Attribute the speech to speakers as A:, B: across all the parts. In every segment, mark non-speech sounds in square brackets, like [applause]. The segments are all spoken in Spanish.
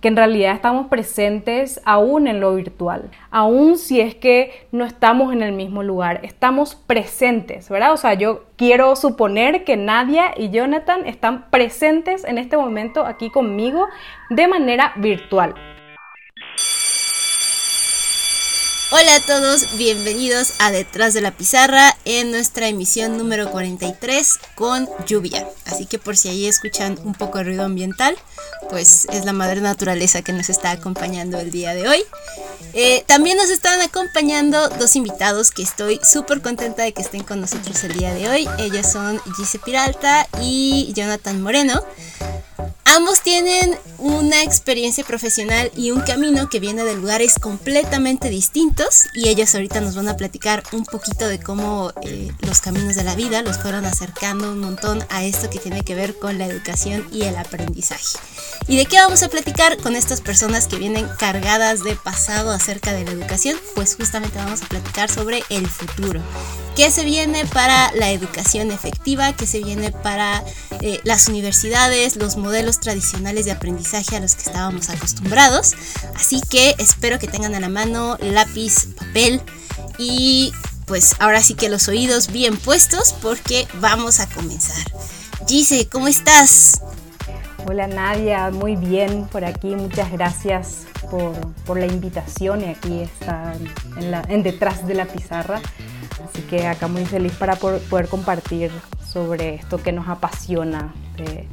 A: que en realidad estamos presentes aún en lo virtual, aún si es que no estamos en el mismo lugar, estamos presentes, ¿verdad? O sea, yo quiero suponer que Nadia y Jonathan están presentes en este momento aquí conmigo de manera virtual.
B: Hola a todos, bienvenidos a Detrás de la Pizarra en nuestra emisión número 43 con lluvia. Así que por si ahí escuchan un poco de ruido ambiental, pues es la madre naturaleza que nos está acompañando el día de hoy. Eh, también nos están acompañando dos invitados que estoy súper contenta de que estén con nosotros el día de hoy. Ellos son Gise Piralta y Jonathan Moreno. Ambos tienen una experiencia profesional y un camino que viene de lugares completamente distintos y ellos ahorita nos van a platicar un poquito de cómo eh, los caminos de la vida los fueron acercando un montón a esto que tiene que ver con la educación y el aprendizaje. ¿Y de qué vamos a platicar con estas personas que vienen cargadas de pasado acerca de la educación? Pues justamente vamos a platicar sobre el futuro. ¿Qué se viene para la educación efectiva? ¿Qué se viene para eh, las universidades, los modelos tradicionales de aprendizaje a los que estábamos acostumbrados? Así que espero que tengan a la mano lápiz, papel y pues ahora sí que los oídos bien puestos porque vamos a comenzar. Gise, ¿cómo estás?
A: Hola Nadia, muy bien por aquí, muchas gracias por, la invitación y aquí está en detrás de la pizarra Así que acá muy feliz para poder compartir sobre esto que nos apasiona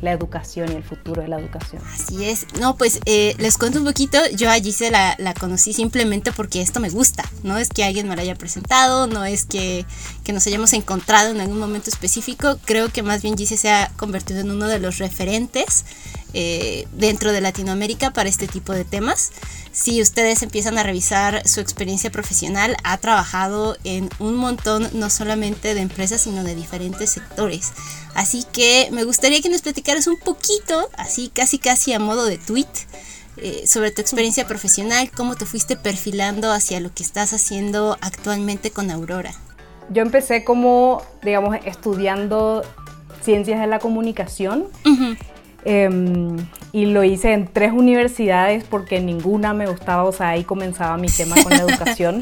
A: la educación y el futuro de la educación.
B: Así es. No, pues eh, les cuento un poquito. Yo a Gise la, la, conocí simplemente porque esto me gusta. No es que alguien me lo haya presentado, no es que, que nos hayamos encontrado en algún momento específico. Creo que más bien Gise se ha convertido en uno de los referentes eh, dentro de Latinoamérica para este tipo de temas. Si ustedes empiezan a revisar su experiencia profesional, ha trabajado en un montón no solamente de empresas, sino de diferentes sectores. Así que me gustaría que nos platicaras un poquito, así casi casi a modo de tweet, eh, sobre tu experiencia profesional, cómo te fuiste perfilando hacia lo que estás haciendo actualmente con Aurora.
A: Yo empecé como, digamos, estudiando ciencias de la comunicación. Em, y lo hice en tres universidades porque ninguna me gustaba, o sea, ahí comenzaba mi tema con la [laughs] educación.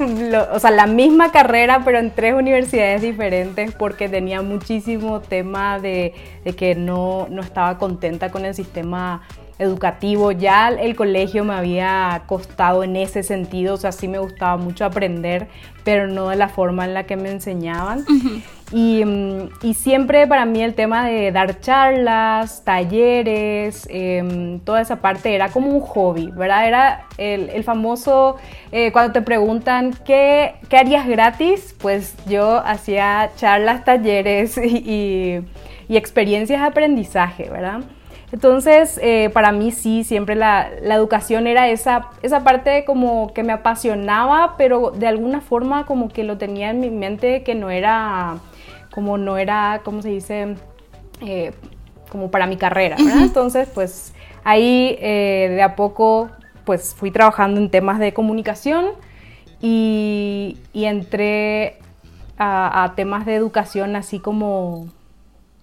A: [laughs] o sea, la misma carrera, pero en tres universidades diferentes porque tenía muchísimo tema de, de que no, no estaba contenta con el sistema educativo. Ya el colegio me había costado en ese sentido, o sea, sí me gustaba mucho aprender, pero no de la forma en la que me enseñaban. Mm, y, siempre para mí el tema de dar charlas, talleres, em, toda esa parte era como un hobby, ¿verdad? Era el, famoso, eh, cuando te preguntan ¿qué, ¿qué, harías gratis, pues yo hacía charlas, talleres [laughs] y, y experiencias de aprendizaje, ¿verdad? Entonces, eh, para mí sí, siempre la, educación era esa, esa parte como que me apasionaba, pero de alguna forma como que lo tenía en mi mente que no era, como no era, ¿cómo se dice? Eh, como para mi carrera, ¿verdad? Entonces, pues ahí eh, de a poco, pues fui trabajando en temas de comunicación y, entré a temas de educación así como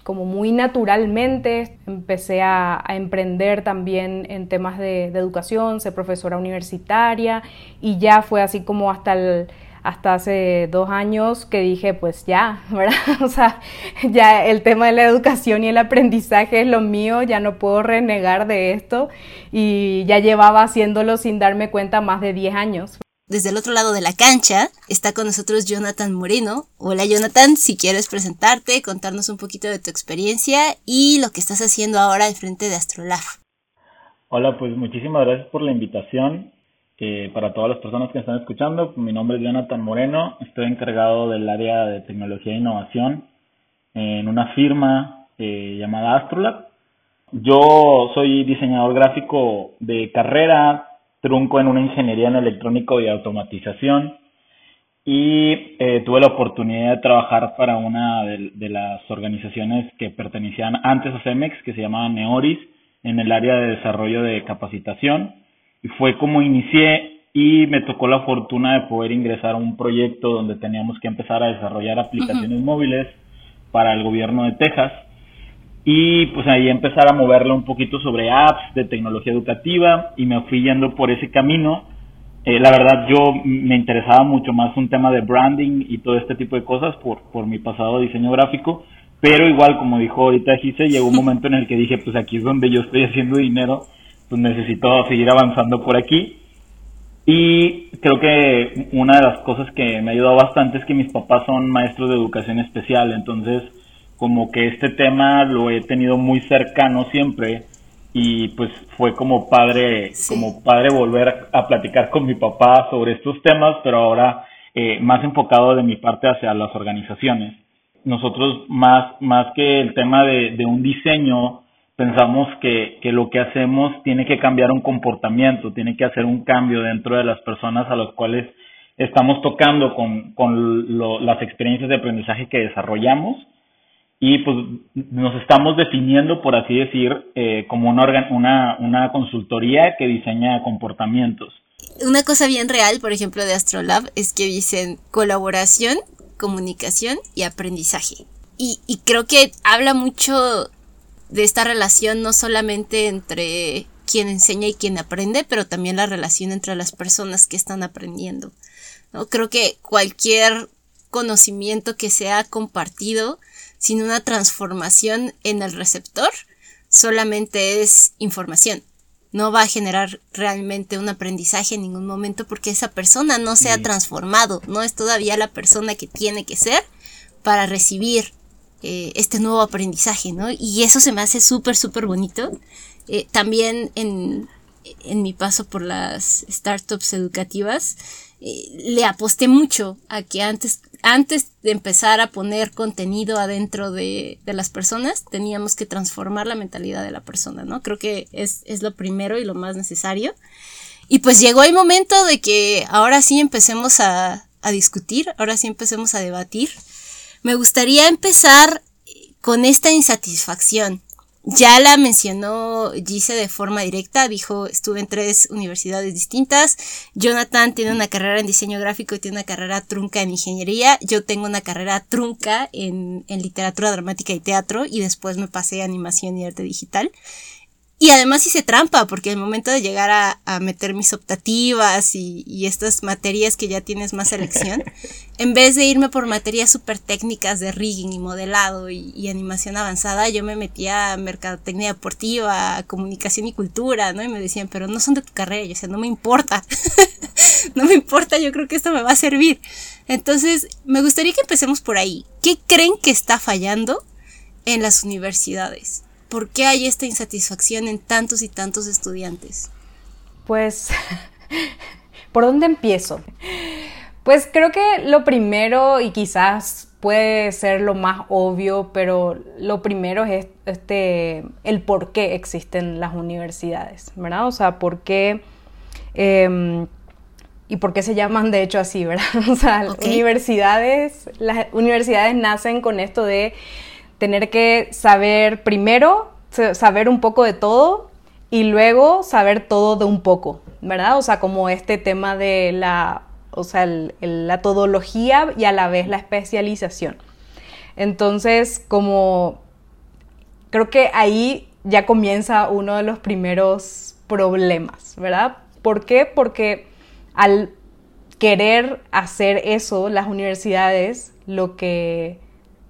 A: como muy naturalmente empecé a, emprender también en temas de, educación, ser profesora universitaria y ya fue así como hasta hasta hace dos años que dije, pues ya, [laughs] ¿verdad? [laughs] O sea, ya el tema de la educación y el aprendizaje es lo mío, ya no puedo renegar de esto y ya llevaba haciéndolo sin darme cuenta más de 10 años.
B: Desde el otro lado de la cancha está con nosotros Jonathan Moreno. Hola Jonathan, si quieres presentarte, contarnos un poquito de tu experiencia y lo que estás haciendo ahora al frente de Astrolab.
C: Hola, pues muchísimas gracias por la invitación. Eh, para todas las personas que están escuchando, mi nombre es Jonathan Moreno, estoy encargado del área de tecnología e innovación en una firma eh, llamada Astrolab. Yo soy diseñador gráfico de carrera, trunco en una ingeniería en electrónico y automatización y eh, tuve la oportunidad de trabajar para una de, las organizaciones que pertenecían antes a CEMEX, que se llamaba Neoris, en el área de desarrollo de capacitación. Y fue como inicié y me tocó la fortuna de poder ingresar a un proyecto donde teníamos que empezar a desarrollar aplicaciones móviles para el gobierno de Texas. Y pues ahí empezar a moverle un poquito sobre apps de tecnología educativa y me fui yendo por ese camino. Eh, la verdad yo me interesaba mucho más un tema de branding y todo este tipo de cosas por, por mi pasado diseño gráfico, pero igual como dijo ahorita Gise, llegó un [laughs] momento en el que dije pues aquí es donde yo estoy haciendo dinero, pues necesito seguir avanzando por aquí. Y creo que una de las cosas que me ha ayudado bastante es que mis papás son maestros de educación especial, entonces como que este tema lo he tenido muy cercano siempre y pues fue como padre, como padre volver a platicar con mi papá sobre estos temas, pero ahora eh, más enfocado de mi parte hacia las organizaciones. Nosotros más, más que el tema de, de un diseño, pensamos que, que, lo que hacemos tiene que cambiar un comportamiento, tiene que hacer un cambio dentro de las personas a las cuales estamos tocando con, con las experiencias de aprendizaje que desarrollamos y pues nos estamos definiendo, por así decir, eh, como una, una, una consultoría que diseña comportamientos.
B: Una cosa bien real, por ejemplo, de Astrolab es que dicen colaboración, comunicación y aprendizaje. Y, y creo que habla mucho de esta relación no solamente entre quien enseña y quien aprende, pero también la relación entre las personas que están aprendiendo. ¿no? Creo que cualquier conocimiento que sea compartido sin una transformación en el receptor, solamente es información. No va a generar realmente un aprendizaje en ningún momento porque esa persona no se ha transformado, no es todavía la persona que tiene que ser para recibir eh, este nuevo aprendizaje, ¿no? Y eso se me hace súper, súper bonito. Eh, también en, en mi paso por las startups educativas, eh, le aposté mucho a que antes, antes de empezar a poner contenido adentro de, de, las personas, teníamos que transformar la mentalidad de la persona, ¿no? Creo que es, es lo primero y lo más necesario. Y pues llegó el momento de que ahora sí empecemos a, a discutir, ahora sí empecemos a debatir. Me gustaría empezar con esta insatisfacción ya la mencionó Gise de forma directa, dijo, estuve en tres universidades distintas. Jonathan tiene una carrera en diseño gráfico y tiene una carrera trunca en ingeniería. Yo tengo una carrera trunca en, en literatura dramática y teatro y después me pasé a animación y arte digital. Y además hice trampa, porque al momento de llegar a, a meter mis optativas y, y, estas materias que ya tienes más selección, [laughs] en vez de irme por materias súper técnicas de rigging y modelado y, y, animación avanzada, yo me metía a mercadotecnia deportiva, comunicación y cultura, ¿no? Y me decían, pero no son de tu carrera, yo, o sea, no me importa, [laughs] no me importa, yo creo que esto me va a servir. Entonces, me gustaría que empecemos por ahí. ¿Qué creen que está fallando en las universidades? ¿Por qué hay esta insatisfacción en tantos y tantos estudiantes?
A: Pues, [laughs] ¿por dónde empiezo? Pues creo que lo primero, y quizás puede ser lo más obvio, pero lo primero es este, el por qué existen las universidades, ¿verdad? O sea, por qué... Eh, y por qué se llaman de hecho así, [laughs] ¿verdad? O sea, okay. universidades, las universidades nacen con esto de tener que saber primero, saber un poco de todo y luego saber todo de un poco, ¿verdad? O sea, como este tema de la, o sea, la todología y a la vez la especialización. Entonces, como creo que ahí ya comienza uno de los primeros problemas, ¿verdad? ¿Por qué? Porque al querer hacer eso, las universidades lo que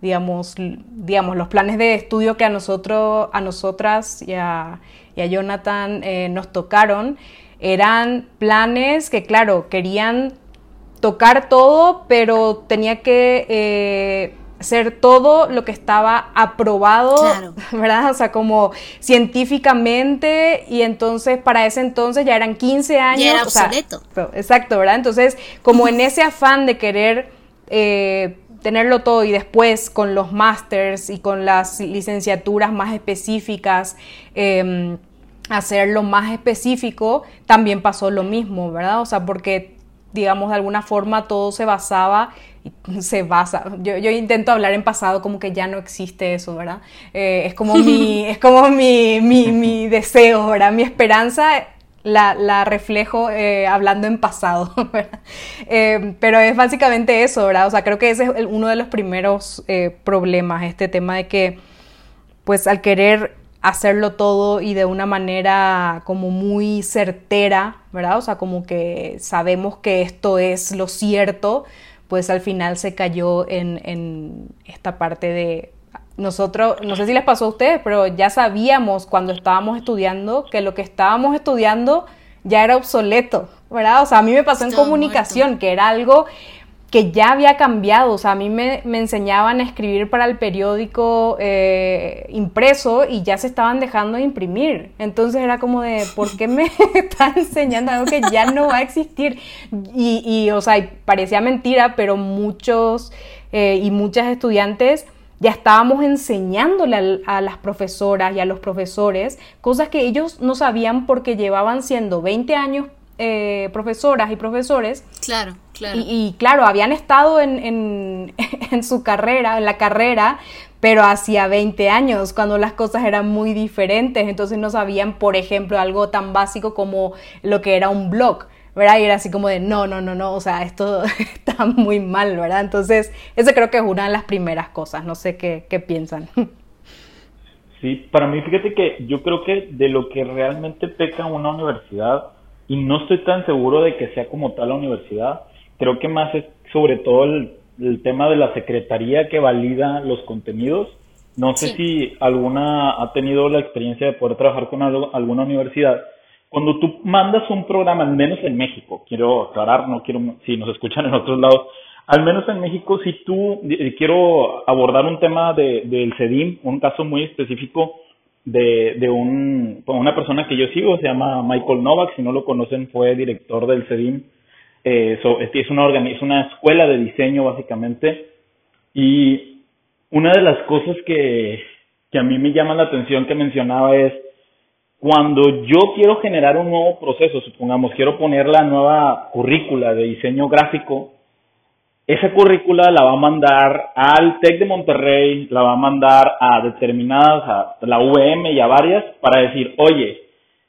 A: digamos, digamos, los planes de estudio que a nosotros, a nosotras y a, y a Jonathan eh, nos tocaron, eran planes que, claro, querían tocar todo, pero tenía que eh, ser todo lo que estaba aprobado, claro. [laughs] ¿verdad? O sea, como científicamente, y entonces para ese entonces ya eran 15 años.
B: Ya era obsoleto.
A: O sea, exacto, ¿verdad? Entonces, como en ese afán de querer... Eh, tenerlo todo y después con los másters y con las licenciaturas más específicas, eh, hacerlo más específico, también pasó lo mismo, ¿verdad? O sea, porque, digamos, de alguna forma todo se basaba, [laughs] se basa, yo, yo intento hablar en pasado como que ya no existe eso, ¿verdad? Eh, es como, mi, [laughs] es como mi, mi, mi deseo, ¿verdad? Mi esperanza la, reflejo eh, hablando en pasado, [laughs] eh, pero es básicamente eso, ¿verdad? O sea, creo que ese es uno de los primeros eh, problemas, este tema de que pues al querer hacerlo todo y de una manera como muy certera, ¿verdad? O sea, como que sabemos que esto es lo cierto, pues al final se cayó en esta parte de nosotros, no sé si les pasó a ustedes, pero ya sabíamos cuando estábamos estudiando que lo que estábamos estudiando ya era obsoleto, ¿verdad? O sea, a mí me pasó en comunicación, que era algo que ya había cambiado, o sea, a mí me, enseñaban a escribir para el periódico eh, impreso y ya se estaban dejando de imprimir. Entonces era como de, ¿por qué me [laughs] están enseñando algo que ya no va a existir? Y, y o sea, parecía mentira, pero muchos eh, y muchas estudiantes ya estábamos enseñándole a, las profesoras y a los profesores cosas que ellos no sabían porque llevaban siendo 20 años eh, profesoras y profesores.
B: Claro, claro.
A: Y, claro, habían estado en, [laughs] en, su carrera, en la carrera, pero hacía 20 años, cuando las cosas eran muy diferentes. Entonces no sabían, por ejemplo, algo tan básico como lo que era un blog. ¿Verdad? Y era así como de, no, no, no, no, o sea, esto [laughs] está muy mal, ¿verdad? Entonces, eso creo que es una de las primeras cosas, no sé qué, qué piensan. [laughs]
C: Sí, para mí, fíjate que yo creo que de lo que realmente peca una universidad, y no estoy tan seguro de que sea como tal la universidad, creo que más es sobre todo el, tema de la secretaría que valida los contenidos. No sé si alguna ha tenido la experiencia de poder trabajar con alguna universidad cuando tú mandas un programa, al menos en México, quiero aclarar, no quiero, si nos escuchan en otros lados, al menos en México, si tú, eh, quiero abordar un tema de, del CEDIM, un caso muy específico de, de un, una persona que yo sigo, se llama Michael Novak, si no lo conocen, fue director del CEDIM, eh, es, una es una escuela de diseño básicamente, y una de las cosas que, que a mí me llama la atención que mencionaba es, cuando yo quiero generar un nuevo proceso, supongamos, quiero poner la nueva currícula de diseño gráfico, esa currícula la va a mandar al TEC de Monterrey, la va a mandar a determinadas, a la UM y a varias, para decir, oye,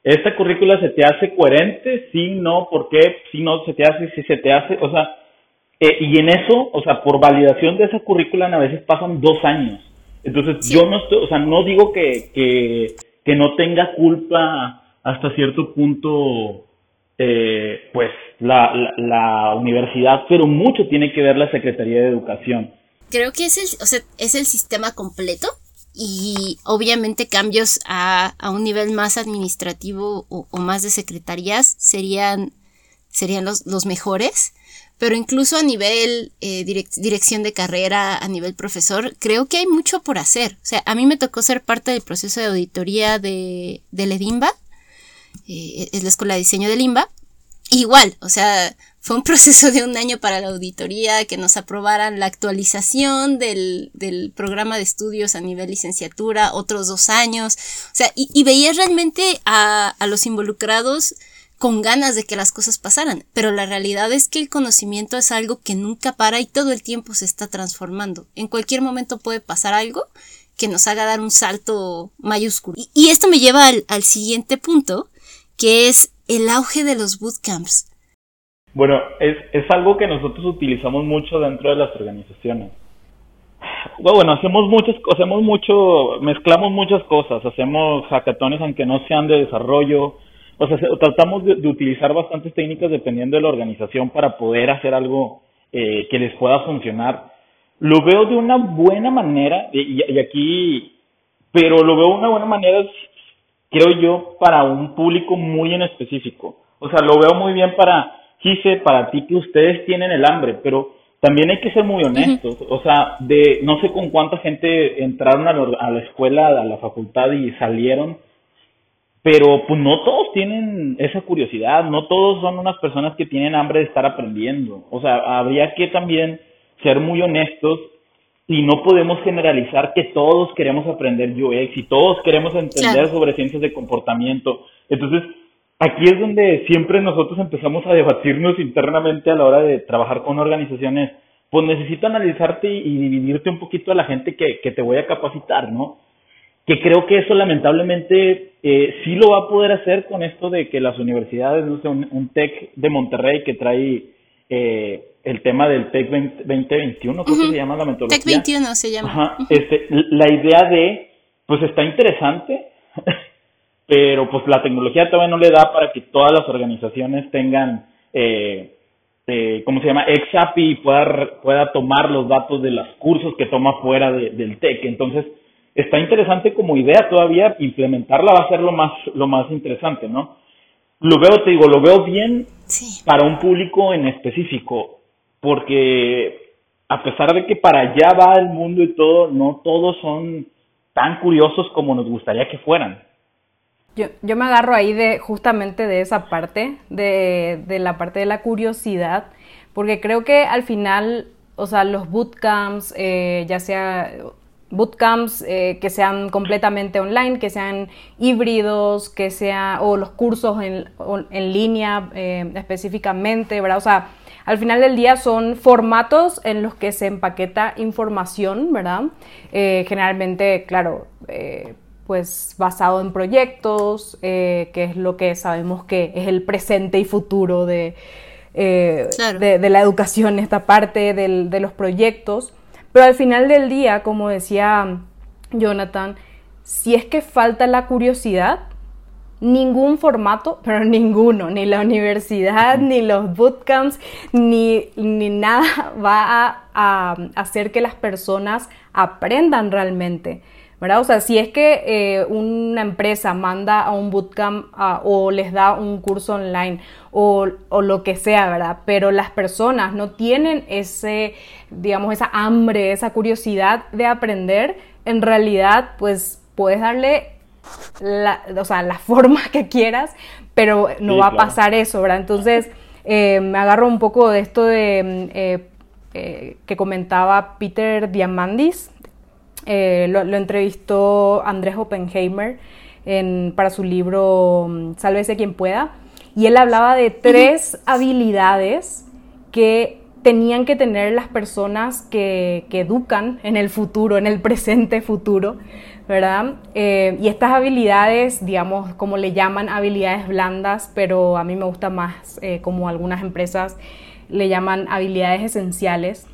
C: esta currícula se te hace coherente, sí, no, ¿por qué? Si no se te hace, si se te hace, o sea, eh, y en eso, o sea, por validación de esa currícula a veces pasan dos años. Entonces, yo no estoy, o sea, no digo que, que que no tenga culpa hasta cierto punto, eh, pues, la, la, universidad, pero mucho tiene que ver la Secretaría de Educación.
B: Creo que es el, o sea, es el sistema completo y obviamente cambios a, a un nivel más administrativo o, o, más de secretarías serían, serían los, los mejores pero incluso a nivel eh, dirección de carrera, a nivel profesor, creo que hay mucho por hacer. O sea, a mí me tocó ser parte del proceso de auditoría de, del EDIMBA, eh, es la escuela de diseño del IMBA. Igual, o sea, fue un [laughs] proceso de un año para la auditoría, que nos aprobaran la actualización del, del programa de estudios a nivel licenciatura, otros dos años. O sea, y, y veía realmente a, a los involucrados con ganas de que las cosas pasaran, pero la realidad es que el conocimiento es algo que nunca para y todo el tiempo se está transformando. En cualquier momento puede pasar algo que nos haga dar un salto mayúsculo. Y, esto me lleva al, al, siguiente punto, que es el auge de los bootcamps.
C: Bueno, es, es algo que nosotros utilizamos mucho dentro de las organizaciones. Bueno, hacemos muchas, hacemos mucho, mezclamos muchas cosas, hacemos hackatones aunque no sean de desarrollo, o sea, tratamos de, utilizar bastantes técnicas dependiendo de la organización para poder hacer algo eh, que les pueda funcionar. Lo veo de una buena manera, y, y, aquí, pero lo veo de una buena manera, creo yo, para un público muy en específico. O sea, lo veo muy bien para, quise, para ti que ustedes tienen el hambre, pero también hay que ser muy honestos. O sea, de no sé con cuánta gente entraron a, a la escuela, a la facultad y salieron pero pues no todos tienen esa curiosidad, no todos son unas personas que tienen hambre de estar aprendiendo. O sea, habría que también ser muy honestos y no podemos generalizar que todos queremos aprender UX y todos queremos entender sobre ciencias de comportamiento. Entonces, aquí es donde siempre nosotros empezamos a debatirnos internamente a la hora de trabajar con organizaciones. Pues necesito analizarte y, dividirte un poquito a la gente que, que te voy a capacitar, ¿no? Que creo que eso lamentablemente eh, sí lo va a poder hacer con esto de que las universidades, no sé, un, TEC de Monterrey que trae eh, el tema del TEC 2021, creo que se llama la metodología.
B: TEC 21 se llama.
C: Ajá, este, la idea de pues está interesante, [laughs] pero pues la tecnología todavía no le da para que todas las organizaciones tengan, eh, eh, ¿cómo se llama? XAPI y pueda, pueda tomar los datos de los cursos que toma fuera del TEC. Entonces, está interesante como idea todavía, implementarla va a ser lo más, lo más interesante, ¿no? Lo veo, te digo, lo veo bien para un público en específico, porque a pesar de que para allá va el mundo y todo, no todos son tan curiosos como nos gustaría que fueran.
A: Yo, yo me agarro ahí de justamente de esa parte, de, de la parte de la curiosidad, porque creo que al final, o sea, los bootcamps, eh, ya sea bootcamps eh, que sean completamente online, que sean híbridos, que sea, o los cursos en, en línea eh, específicamente, ¿verdad? O sea, al final del día son formatos en los que se empaqueta información, ¿verdad? Eh, generalmente, claro, pues basado en proyectos, que es lo que sabemos que es el presente y futuro de, de, la educación, esta parte de los proyectos. Pero al final del día, como decía Jonathan, si es que falta la curiosidad, ningún formato, [laughs] pero ninguno, ni la universidad, ni los bootcamps, ni, ni nada [laughs] va a, hacer que las personas aprendan realmente. ¿Verdad? O sea, si es que eh, una empresa manda a un bootcamp o les da un curso online o, lo que sea, ¿verdad? Pero las personas no tienen ese, digamos, esa hambre, esa curiosidad de aprender, en realidad, pues puedes darle la, o sea, la [laughs] forma que quieras, pero no va a pasar eso, ¿verdad? Entonces, eh, me agarro un poco de esto de... Eh, que comentaba Peter Diamandis, eh, lo, entrevistó Andrés Oppenheimer para su libro mm, Sálvese quien pueda. Y él hablaba de tres habilidades que tenían que tener las personas que, educan en el futuro, en el presente futuro, ¿verdad? Eh, y estas habilidades, digamos, como le llaman habilidades blandas, pero a mí me gusta más, eh, como algunas empresas le llaman habilidades esenciales,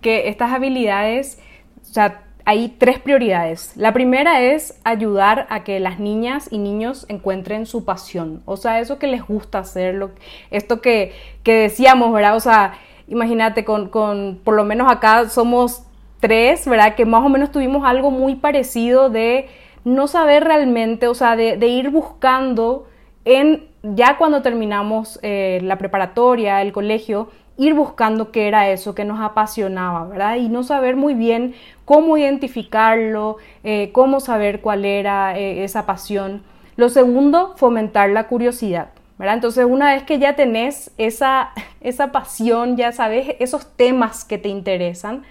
A: que estas habilidades, o sea, hay tres prioridades. La primera es ayudar a que las niñas y niños encuentren su pasión, o sea, eso que les gusta hacer, esto que, decíamos, ¿verdad? O sea, imagínate, con, con, por lo menos acá somos tres, ¿verdad? Que más o menos tuvimos algo muy parecido de no saber realmente, o sea, de, ir buscando en, ya cuando terminamos eh, la preparatoria, el colegio, ir buscando qué era eso que nos apasionaba, ¿verdad? Y no saber muy bien cómo identificarlo, eh, cómo saber cuál era eh, esa pasión. Lo segundo, fomentar la curiosidad, ¿verdad? Entonces, una vez que ya tenés esa, [laughs] esa pasión, ya sabes esos temas que te interesan,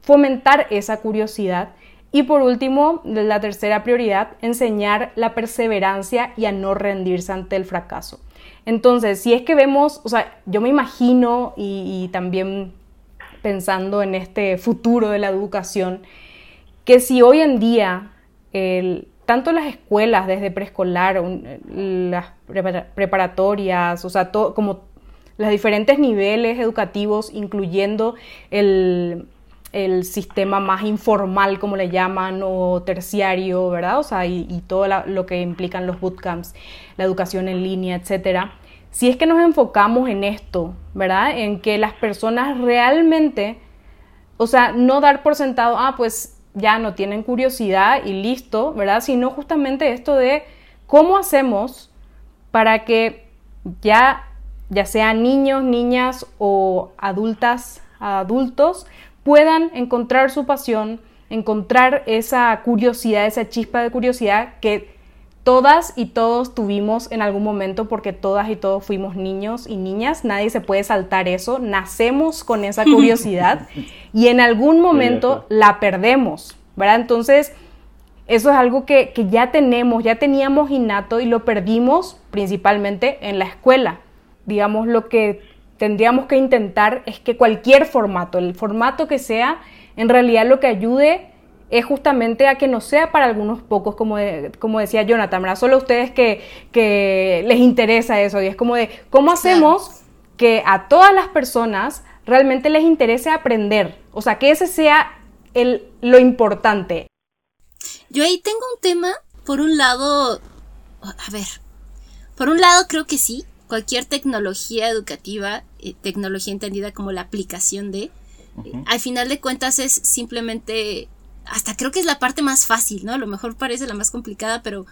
A: fomentar esa curiosidad. Y por último, la tercera prioridad, enseñar la perseverancia y a no rendirse ante el fracaso. Entonces, si es que vemos, o sea, yo me imagino y, también pensando en este futuro de la educación, que si hoy en día tanto las escuelas desde preescolar, las preparatorias, o sea, como los diferentes niveles educativos, incluyendo el, el sistema más informal, como le llaman, o terciario, ¿verdad? O sea, y, todo lo que implican los bootcamps, la educación en línea, etcétera. Si es que nos enfocamos en esto, ¿verdad? En que las personas realmente, o sea, no dar por sentado, ah, pues ya no tienen curiosidad y listo, ¿verdad? Sino justamente esto de cómo hacemos para que ya, ya sean niños, niñas o adultas, adultos, puedan encontrar su pasión, encontrar esa curiosidad, esa chispa de curiosidad que todas y todos tuvimos en algún momento porque todas y todos fuimos niños y niñas, nadie se puede saltar eso, nacemos con esa [laughs] curiosidad y en algún momento la perdemos, ¿verdad? Entonces, eso es algo que, que, ya tenemos, ya teníamos innato y lo perdimos principalmente en la escuela. Digamos, lo que tendríamos que intentar es que cualquier formato, el formato que sea, en realidad lo que ayude es justamente a que no sea para algunos pocos, como, como decía Jonathan, ¿verdad? Solo a ustedes que, que, les interesa eso. Y es como de, ¿cómo hacemos que a todas las personas realmente les interese aprender? O sea, que ese sea el, lo importante.
B: Yo ahí tengo un tema, por un lado, a ver, por un lado creo que sí, cualquier tecnología educativa, eh, tecnología entendida como la aplicación de, al final de cuentas es simplemente, hasta creo que es la parte más fácil, ¿no? A lo mejor parece la más complicada, pero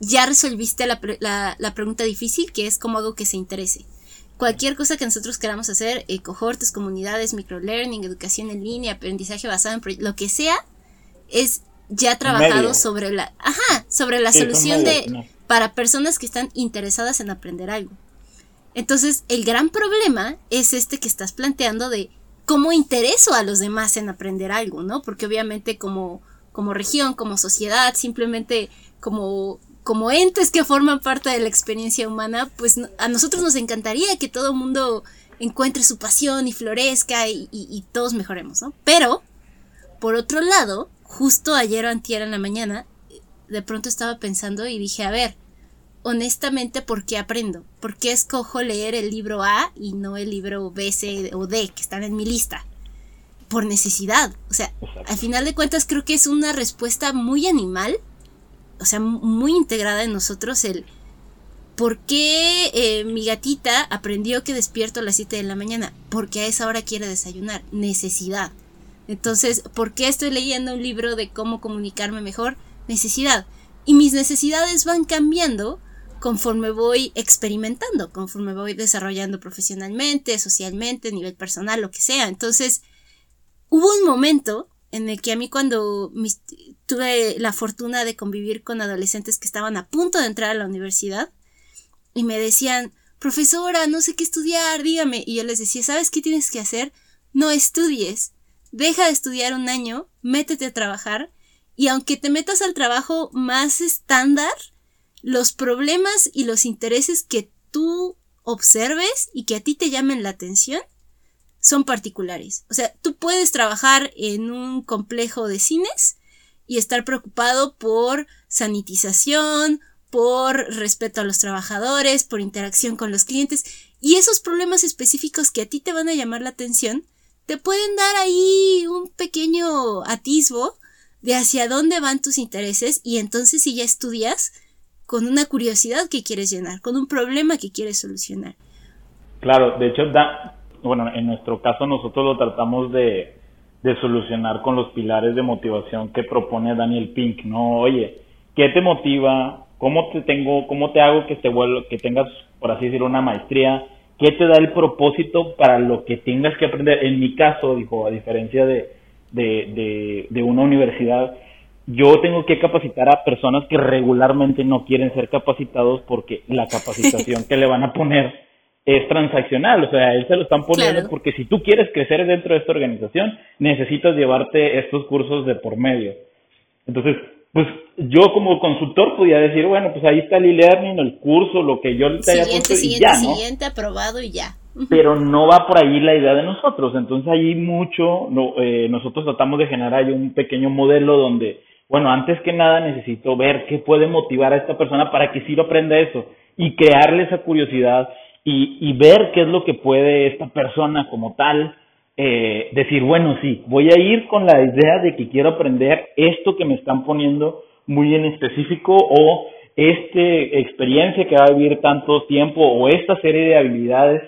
B: ya resolviste la, la, pregunta difícil, que es cómo hago que se interese. Cualquier cosa que nosotros queramos hacer, eh, cohortes, comunidades, microlearning, educación en línea, aprendizaje basado en lo que sea, es ya trabajado sobre la, ajá, sobre la solución de, para personas que están interesadas en aprender algo. Entonces, el gran problema es este que estás planteando de cómo intereso a los demás en aprender algo, ¿no? Porque obviamente como, como región, como sociedad, simplemente como como entes que forman parte de la experiencia humana, pues a nosotros nos encantaría que todo el mundo encuentre su pasión y florezca y, todos mejoremos, ¿no? Pero, por otro lado, justo ayer o antier en la mañana, de pronto estaba pensando y dije, a ver, honestamente, ¿por qué aprendo? ¿Por qué escojo leer el libro A y no el libro B, C o D que están en mi lista? Por necesidad. O sea, al final de cuentas creo que es una respuesta muy animal o sea, muy integrada en nosotros el ¿por qué eh, mi gatita aprendió que despierto a las 7 de la mañana? Porque a esa hora quiere desayunar, necesidad. Entonces, ¿por qué estoy leyendo un libro de cómo comunicarme mejor? Necesidad. Y mis necesidades van cambiando conforme voy experimentando, conforme voy desarrollando profesionalmente, socialmente, a nivel personal, lo que sea. Entonces, hubo un momento en el que a mí cuando tuve la fortuna de convivir con adolescentes que estaban a punto de entrar a la universidad y me decían, profesora, no sé qué estudiar, dígame. Y yo les decía, ¿sabes qué tienes que hacer? No estudies. Deja de estudiar un año, métete a trabajar y aunque te metas al trabajo más estándar, los problemas y los intereses que tú observes y que a ti te llamen la atención son particulares. O sea, tú puedes trabajar en un complejo de cines y estar preocupado por sanitización, por respeto a los trabajadores, por interacción con los clientes y esos problemas específicos que a ti te van a llamar la atención, te pueden dar ahí un pequeño atisbo de hacia dónde van tus intereses y entonces si ya estudias con una curiosidad que quieres llenar, con un problema que quieres solucionar.
C: Claro, de hecho da, bueno, en nuestro caso nosotros lo tratamos de, solucionar con los pilares de motivación que propone Daniel Pink, ¿no? Oye, ¿qué te motiva? ¿Cómo te tengo, cómo te hago que te que tengas, por así decirlo, una maestría? ¿Qué te da el propósito para lo que tengas que aprender? En mi caso, dijo, a diferencia de, de, de una universidad, yo tengo que capacitar a personas que regularmente no quieren ser capacitados porque la [laughs] capacitación que le van a poner es transaccional, o sea, él se lo están poniendo porque si tú quieres crecer dentro de esta organización, necesitas llevarte estos cursos de por medio. Entonces, pues yo como consultor podía decir, bueno, pues ahí está el e-learning, el curso, lo que yo te haya puesto
B: y
C: ya,
B: ¿no? Siguiente, aprobado y ya.
C: Pero no va por ahí la idea de nosotros, entonces ahí mucho, no, eh, nosotros tratamos de generar ahí un pequeño modelo donde, bueno, antes que nada necesito ver qué puede motivar a esta persona para que sí lo aprenda eso y crearle esa curiosidad y, y ver qué es lo que puede esta persona como tal eh, decir, bueno, sí, voy a ir con la idea de que quiero aprender esto que me están poniendo muy en específico o esta experiencia que va a vivir tanto tiempo o esta serie de habilidades.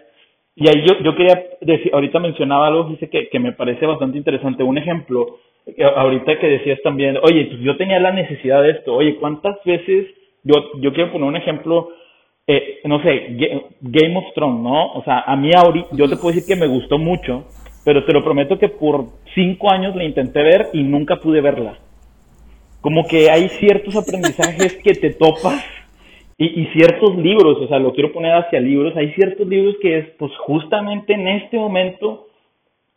C: Y ahí yo, yo quería decir, ahorita mencionaba algo dice que, que me parece bastante interesante. Un ejemplo, ahorita que decías también, oye, pues yo tenía la necesidad de esto, oye, ¿cuántas veces, yo, yo quiero poner un ejemplo eh, no sé, Game of Thrones, ¿no? O sea, a mí ahorita, yo te puedo decir que me gustó mucho, pero te lo prometo que por cinco años la intenté ver y nunca pude verla. Como que hay ciertos aprendizajes que te topas y, ciertos libros, o sea, lo quiero poner hacia libros, hay ciertos libros que es, pues justamente en este momento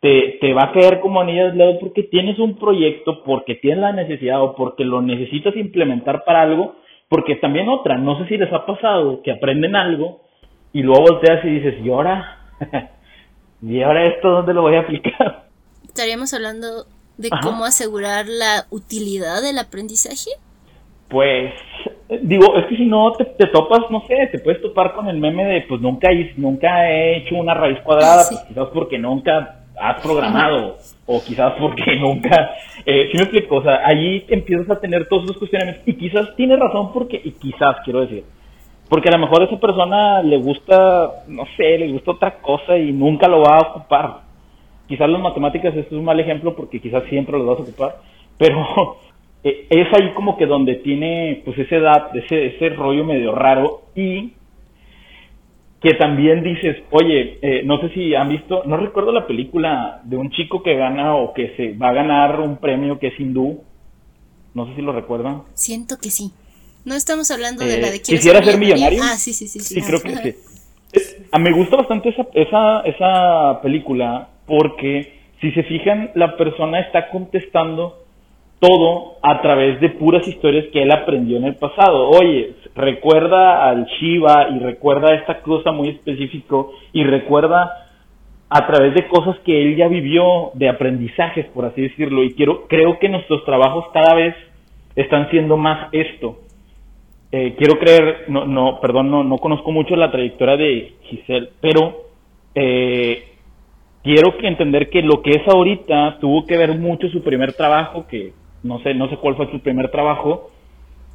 C: te, te va a caer como anillo de lado porque tienes un proyecto, porque tienes la necesidad o porque lo necesitas implementar para algo porque también otra, no sé si les ha pasado que aprenden algo y luego volteas y dices, ¿y ahora? [laughs] ¿Y ahora esto dónde lo voy a aplicar?
B: ¿Estaríamos hablando de cómo asegurar la utilidad del aprendizaje?
C: Pues, digo, es que si no te, topas, no sé, te puedes topar con el meme de, pues nunca, nunca he hecho una raíz cuadrada, pues quizás porque nunca has programado o quizás porque [laughs] nunca, eh, si me explico, o sea, ahí empiezas a tener todos esos cuestionamientos y quizás tiene razón porque, y quizás quiero decir, porque a lo mejor a esa persona le gusta, no sé, le gusta otra cosa y nunca lo va a ocupar. Quizás las matemáticas es un mal ejemplo porque quizás siempre lo vas a ocupar, pero [laughs] eh, es ahí como que donde tiene pues esa edad, ese, ese rollo medio raro y que también dices, oye, eh, no sé si han visto, no recuerdo la película de un chico que gana o que se va a ganar un premio que es hindú, no sé si lo recuerdan.
B: Siento que sí. No estamos hablando de la de
C: eh, quisiera ser millonario.
B: Ah, sí, sí, sí.
C: Sí, creo que sí. A me gusta bastante esa, esa, esa película porque si se fijan, la persona está contestando todo a través de puras historias que él aprendió en el pasado. Oye, recuerda al Shiva y recuerda esta cosa muy específico y recuerda a través de cosas que él ya vivió, de aprendizajes, por así decirlo. Y quiero, creo que nuestros trabajos cada vez están siendo más esto. Eh, quiero creer, no, no, perdón, no, no conozco mucho la trayectoria de Giselle, pero eh, quiero entender que lo que es ahorita tuvo que ver mucho su primer trabajo, que no sé, no sé cuál fue su primer trabajo,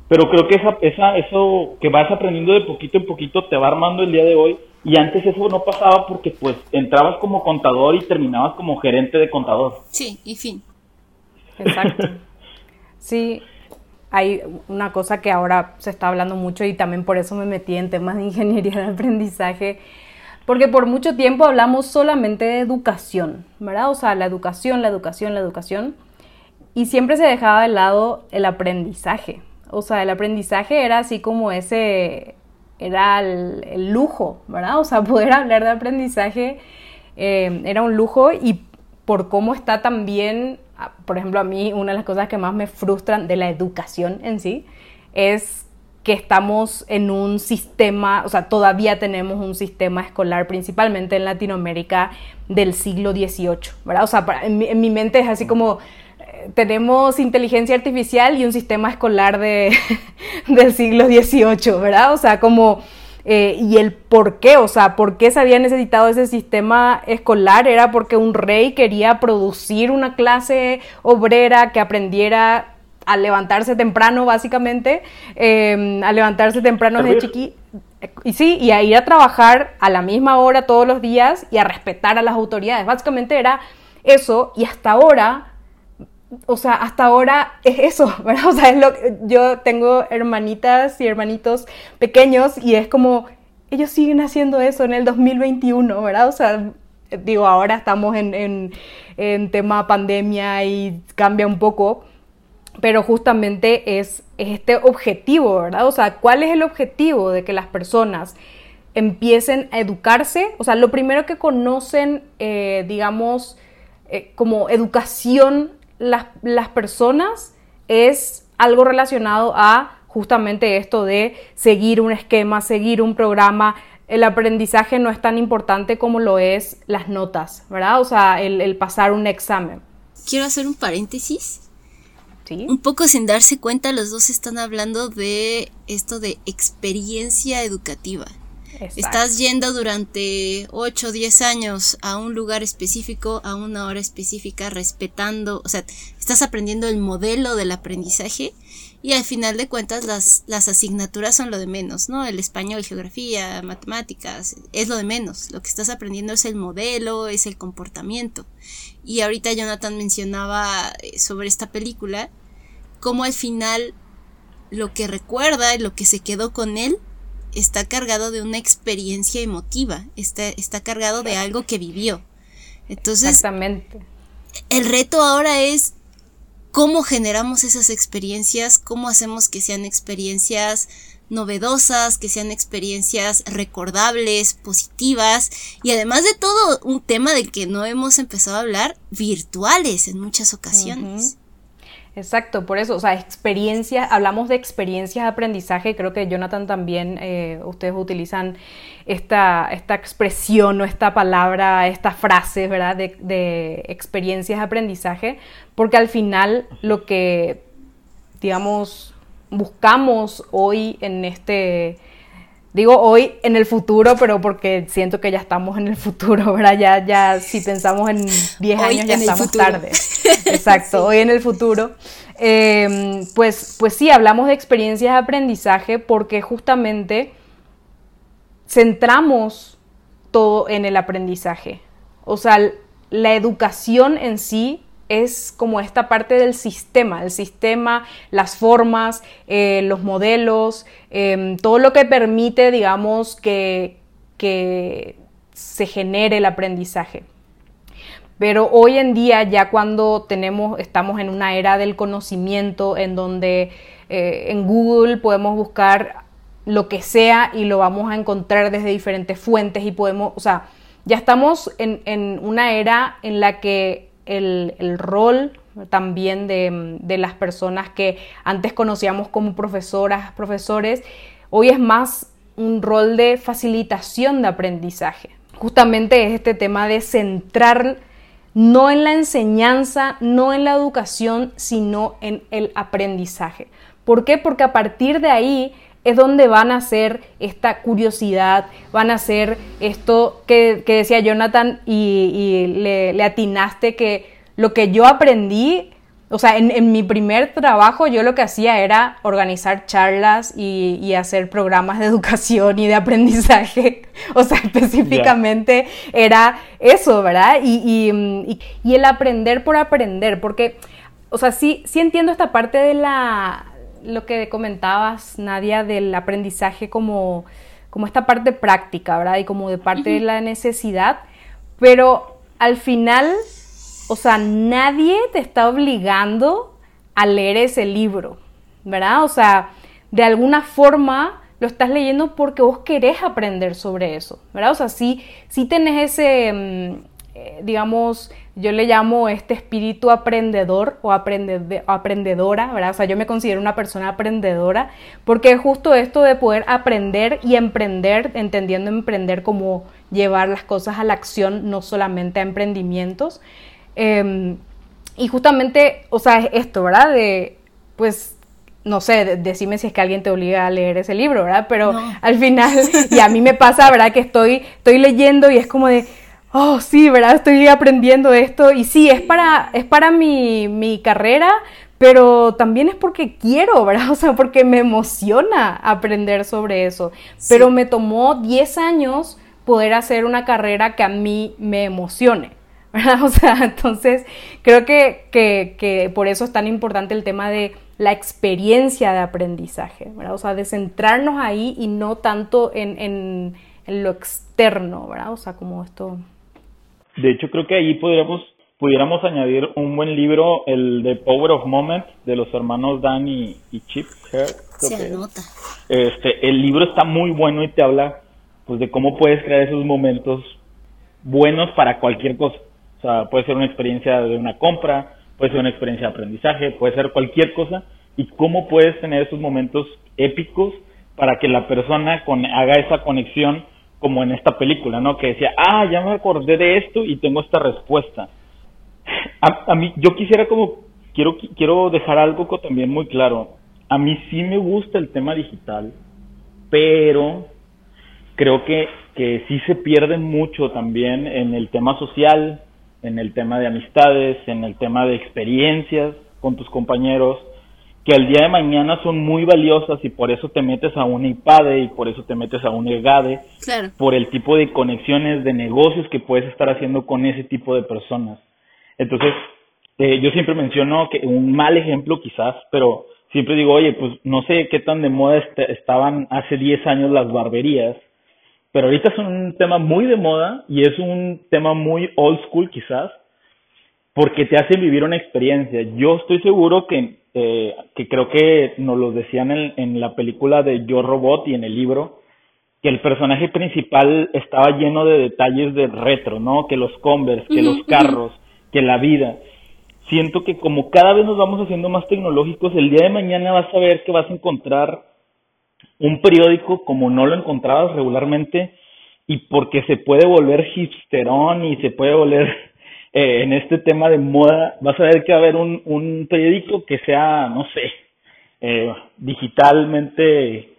C: pero creo que esa, esa, eso que vas aprendiendo de poquito en poquito te va armando el día de hoy y antes eso no pasaba porque pues entrabas como contador y terminabas como gerente de contador.
B: Sí, y fin.
A: Exacto. [laughs] Sí, hay una cosa que ahora se está hablando mucho y también por eso me metí en temas de ingeniería de aprendizaje, porque por mucho tiempo hablamos solamente de educación, ¿verdad? O sea, la educación, la educación, la educación y siempre se dejaba de lado el aprendizaje. O sea, el aprendizaje era así como ese, era el, lujo, ¿verdad? O sea, [laughs] poder hablar de aprendizaje eh, era un lujo y por cómo está también, por ejemplo, a mí una de las cosas que más me frustran de la educación en sí es que estamos en un sistema, o sea, todavía tenemos un sistema escolar, principalmente en Latinoamérica, del siglo XVIII, ¿verdad? O sea, en mi mente es así como tenemos inteligencia artificial y un sistema escolar de, [laughs] del siglo XVIII, ¿verdad? O sea, como... Eh, y el por qué, o sea, por qué se había necesitado ese sistema escolar era porque un rey quería producir una clase obrera que aprendiera a levantarse temprano, básicamente, em, a levantarse temprano desde chiqui. Y sí, y a ir a trabajar a la misma hora todos los días y a respetar a las autoridades. Básicamente era eso, y hasta ahora o sea, hasta ahora es eso, [laughs] ¿verdad? O sea, es lo yo tengo hermanitas y hermanitos pequeños y es como, ellos siguen haciendo eso en el 2021, ¿verdad? O sea, digo, ahora estamos en, en, en tema pandemia y cambia un poco, pero justamente es, este objetivo, ¿verdad? O sea, ¿cuál es el objetivo de que las personas empiecen a educarse? O sea, lo primero que conocen, eh, digamos, eh, como educación las, personas es algo relacionado a justamente esto de seguir un esquema, seguir un programa. El aprendizaje no es tan importante como lo es las notas, ¿verdad? O sea, el, pasar un examen.
B: Quiero hacer un paréntesis.
A: ¿Sí?
B: Un poco sin darse cuenta, los dos están hablando de esto de experiencia educativa. Estás yendo durante 8 o 10 años a un lugar específico, a una hora específica, respetando, o sea, estás aprendiendo el modelo del aprendizaje y al final de cuentas las, las asignaturas son lo de menos, ¿no? El español, geografía, matemáticas, es lo de menos. Lo que estás aprendiendo es el modelo, es el comportamiento. Y ahorita Jonathan mencionaba eh, sobre esta película, cómo al final lo que recuerda y lo que se quedó con él está cargado de una experiencia emotiva, está, está cargado de algo que vivió. Entonces,
A: Exactamente.
B: el reto ahora es cómo generamos esas experiencias, cómo hacemos que sean experiencias novedosas, que sean experiencias recordables, positivas y además de todo un tema del que no hemos empezado a hablar, virtuales en muchas ocasiones.
A: Exacto, por eso, o sea, experiencias, hablamos de experiencias de aprendizaje, creo que Jonathan también, eh, ustedes utilizan esta, esta expresión o esta palabra, esta frase, ¿verdad? De, de experiencias de aprendizaje, porque al final lo que, digamos, buscamos hoy en este Digo hoy en el futuro, pero porque siento que ya estamos en el futuro, [laughs] ¿verdad? Ya, ya si pensamos en 10 años ya estamos tarde. Exacto, [laughs] hoy en el futuro. Em, pues, pues sí, hablamos de experiencias de aprendizaje porque justamente centramos todo en el aprendizaje. O sea, la educación en sí es como esta parte del sistema, el sistema, las formas, eh, los modelos, em, todo lo que permite, digamos, que, que se genere el aprendizaje. Pero hoy en día, ya cuando tenemos, estamos en una era del conocimiento, en donde eh, en Google podemos buscar lo que sea y lo vamos a encontrar desde diferentes fuentes y podemos, o sea, ya estamos en, en una era en la que el, rol también de, las personas que antes conocíamos como profesoras, profesores, hoy es más un rol de facilitación de aprendizaje. Justamente es este tema de centrar no en la enseñanza, no en la educación, sino en el aprendizaje. ¿Por qué? Porque a partir de ahí es donde van a ser esta curiosidad, van a ser esto que, decía Jonathan y, le, atinaste que lo que yo aprendí, o sea, en, mi primer trabajo yo lo que hacía era organizar charlas y, hacer programas de educación y de aprendizaje, [laughs] o sea, específicamente era eso, ¿verdad? Y, y, el aprender por aprender, porque, o sea, sí, sí entiendo esta parte de la lo que comentabas, Nadia, del aprendizaje como, como esta parte práctica, ¿verdad? Y como de parte de la necesidad, pero al final, o sea, nadie te está obligando a leer ese libro, ¿verdad? O sea, de alguna forma lo estás leyendo porque vos querés aprender sobre eso, ¿verdad? O sea, sí, sí tenés ese, mm, digamos, yo le llamo este espíritu aprendedor o aprendedora, ¿verdad? O sea, yo me considero una persona aprendedora porque es justo esto de poder aprender y emprender, entendiendo emprender como llevar las cosas a la acción, no solamente a emprendimientos. Em, y justamente, o sea, es esto, ¿verdad? De, pues, no sé, decime si es que alguien te obliga a leer ese libro, ¿verdad? Pero al final, y a mí me pasa, ¿verdad? Que estoy, estoy leyendo y es como de oh, sí, ¿verdad? Estoy aprendiendo esto y sí, es para, es para mi, carrera, pero también es porque quiero, ¿verdad? [laughs] O sea, porque me emociona aprender sobre eso. Pero me tomó 10 años poder hacer una carrera que a mí me emocione. [laughs] ¿verdad? O sea, entonces creo que, que, por eso es tan importante el tema de la experiencia de aprendizaje, ¿verdad? O sea, de centrarnos ahí y no tanto en, en, en lo externo, ¿verdad? O sea, como esto
C: de hecho, creo que ahí pudiéramos, pudiéramos añadir un buen libro, el de Power of Moment, de los hermanos Dan y, Chip
B: Se anota.
C: Este, el libro está muy bueno y te habla pues de cómo puedes crear esos momentos buenos para cualquier cosa. O sea, puede ser una experiencia de una compra, puede ser una experiencia de aprendizaje, puede ser cualquier cosa y cómo puedes tener esos momentos épicos para que la persona con, haga esa conexión como en esta película, ¿no? Que decía, ah, ya me acordé de esto y tengo esta respuesta. [sighs] A, mí, yo quisiera como, quiero, quiero dejar algo también muy claro. A mí sí me gusta el tema digital, pero creo que, que sí se pierde mucho también en el tema social, en el tema de amistades, en el tema de experiencias con tus compañeros que al día de mañana son muy valiosas y por eso te metes a un IPADE y por eso te metes a un EGADE, por el tipo de conexiones de negocios que puedes estar haciendo con ese tipo de personas. Entonces, eh, yo siempre menciono que un mal ejemplo quizás, pero siempre digo, oye, pues no sé qué tan de moda estaban hace 10 años las barberías, pero ahorita son un tema muy de moda y es un tema muy old school quizás, porque te hacen vivir una experiencia. Yo estoy seguro que eh, que creo que nos lo decían en, la película de Yo Robot y en el libro, que el personaje principal estaba lleno de detalles de retro, ¿no? Que los Converse, que los carros, que la vida. Siento que como cada vez nos vamos haciendo más tecnológicos, el día de mañana vas a ver que vas a encontrar un periódico como no lo encontrabas regularmente y porque se puede volver hipsterón y se puede volver eh, en este tema de moda, vas a ver que va a haber un, un periódico que sea, no sé, eh, digitalmente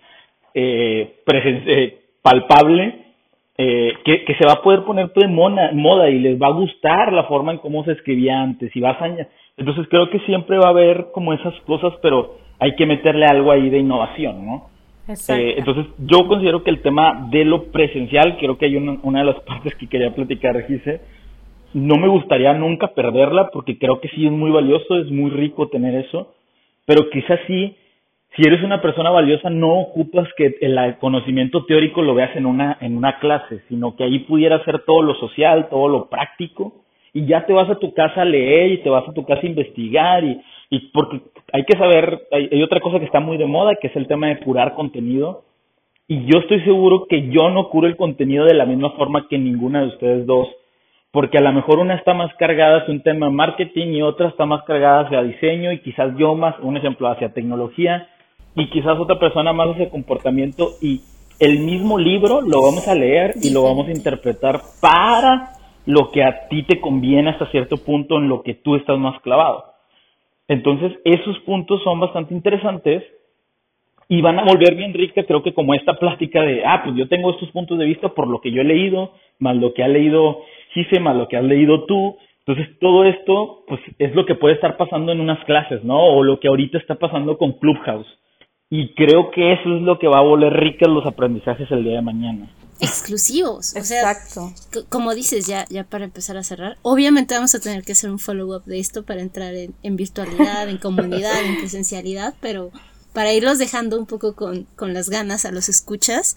C: eh, eh palpable eh, que, que, se va a poder poner de moda y les va a gustar la forma en cómo se escribía antes y vas a entonces creo que siempre va a haber como esas cosas pero hay que meterle algo ahí de innovación no eh, entonces yo considero que el tema de lo presencial creo que hay una, una de las [laughs] partes que quería platicar Gise no me gustaría nunca perderla porque creo que sí es muy valioso es muy rico tener eso pero quizás sí si eres una persona valiosa, no ocupas que el conocimiento teórico lo veas en una, en una clase, sino que ahí pudiera ser todo lo social, todo lo práctico, y ya te vas a tu casa a leer y te vas a tu casa a investigar, y, y porque hay que saber, hay, hay otra cosa que está muy de moda, que es el tema de curar contenido, y yo estoy seguro que yo no curo el contenido de la misma forma que ninguna de ustedes dos porque a lo mejor una está más cargada hacia un tema marketing y otra está más cargada hacia diseño y quizás yo más, un ejemplo, hacia tecnología y quizás otra persona más hace comportamiento y el mismo libro lo vamos a leer y lo vamos a interpretar para lo que a ti te conviene hasta cierto punto en lo que tú estás más clavado. Entonces, esos puntos son bastante interesantes y van a volver bien rica, creo que como esta plática de, ah, pues yo tengo estos puntos de vista por lo que yo he leído, más lo que ha leído Gise, más lo que has leído tú. Entonces, todo esto, pues es lo que puede estar pasando en unas clases, ¿no? O lo que ahorita está pasando con Clubhouse y creo que eso es lo que va a volver ricas los aprendizajes el día de mañana.
B: Exclusivos. O Exacto. como dices, ya, ya para empezar a cerrar, obviamente vamos a tener que hacer un follow-up de esto para entrar en, virtualidad, en comunidad, en presencialidad, pero para irlos dejando un poco con, con las ganas a los escuchas,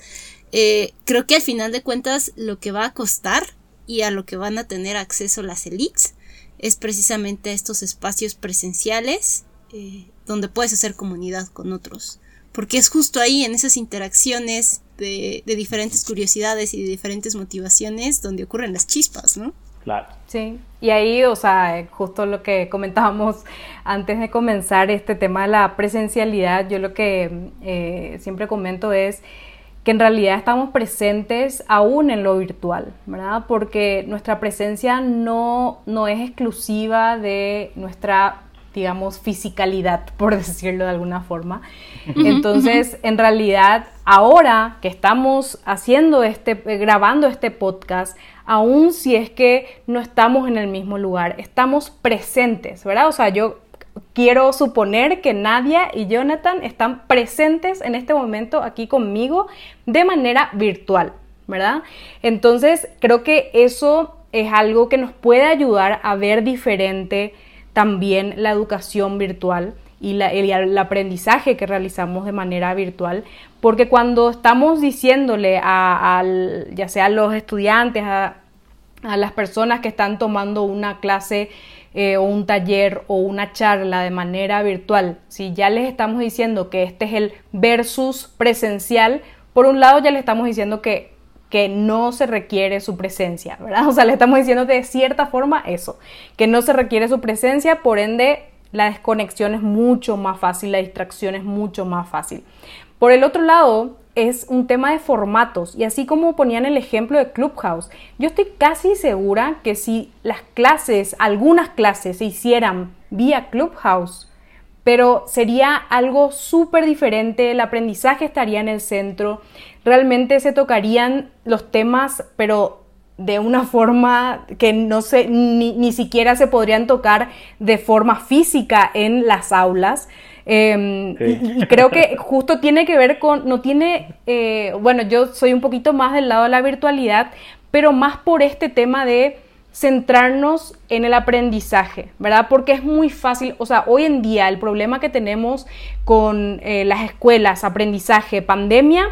B: eh, creo que al final de cuentas lo que va a costar y a lo que van a tener acceso las elites es precisamente estos espacios presenciales eh, donde puedes hacer comunidad con otros porque es justo ahí, en esas interacciones de, diferentes curiosidades y de diferentes motivaciones, donde ocurren las chispas, ¿no?
A: Claro. Sí, y ahí, o sea, justo lo que comentábamos antes de comenzar este tema de la presencialidad, yo lo que eh, siempre comento es que en realidad estamos presentes aún en lo virtual, ¿verdad? Porque nuestra presencia no, no es exclusiva de nuestra digamos, fisicalidad, [laughs] por decirlo de alguna forma. Entonces, en realidad, ahora que estamos haciendo este, eh, grabando este podcast, aun si es que no estamos en el mismo lugar, estamos presentes, ¿verdad? O sea, yo quiero suponer que Nadia y Jonathan están presentes en este momento aquí conmigo de manera virtual, ¿verdad? Entonces, creo que eso es algo que nos puede ayudar a ver diferente también la educación virtual y el, aprendizaje que realizamos de manera virtual, porque cuando estamos diciéndole a, ya sea a los estudiantes, a, las personas que están tomando una clase eh, o un taller o una charla de manera virtual, si ya les estamos diciendo que este es el versus presencial, por un lado ya les estamos diciendo que que no se requiere su presencia, ¿verdad? [laughs] O sea, le estamos diciendo de cierta forma eso, que no se requiere su presencia, por ende la desconexión es mucho más fácil, la distracción es mucho más fácil. Por el otro lado, es un tema de formatos y así como ponían el ejemplo de Clubhouse, yo estoy casi segura que si las clases, algunas clases se hicieran vía Clubhouse, pero sería algo súper diferente, el aprendizaje estaría en el centro, realmente se tocarían los temas, pero de una [laughs] forma que no se, ni, siquiera se podrían tocar de forma física en las aulas. Em, y, creo que justo tiene que ver con, no tiene, eh, bueno, yo soy un poquito más del lado de la virtualidad, pero más por este tema de centrarnos en el aprendizaje, ¿verdad? Porque es muy fácil, o sea, hoy en día el problema que tenemos con eh, las escuelas, aprendizaje, pandemia,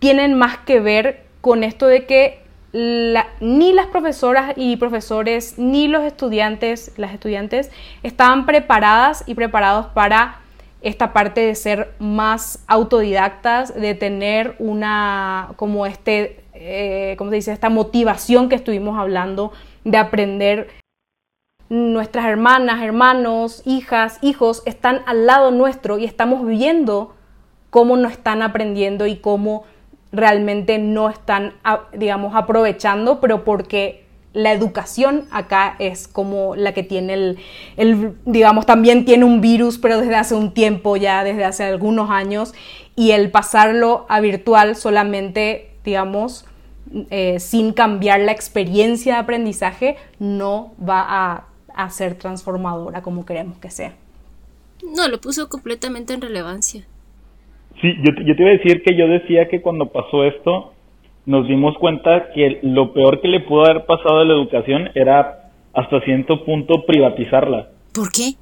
A: tienen más que ver con esto de que ni las profesoras y profesores, ni los estudiantes, las estudiantes, estaban preparadas y preparados para esta parte de ser más autodidactas, de tener una, como este, eh, ¿cómo se dice? Esta motivación que estuvimos hablando de aprender. Nuestras hermanas, hermanos, hijas, hijos están al lado nuestro y estamos viendo cómo no están aprendiendo y cómo realmente no están, digamos, aprovechando, pero porque la educación acá es como la que tiene el, el, digamos, también tiene un virus, pero desde hace un tiempo ya, desde hace algunos años, y el pasarlo a virtual solamente, digamos, eh, sin cambiar la experiencia de aprendizaje, no va a, a ser transformadora como queremos que sea.
B: No, lo puso completamente en relevancia.
C: Sí, yo, yo te iba a decir que yo decía que cuando pasó esto, nos dimos cuenta que lo peor que le pudo haber pasado a la educación era hasta cierto punto privatizarla.
B: ¿Por qué?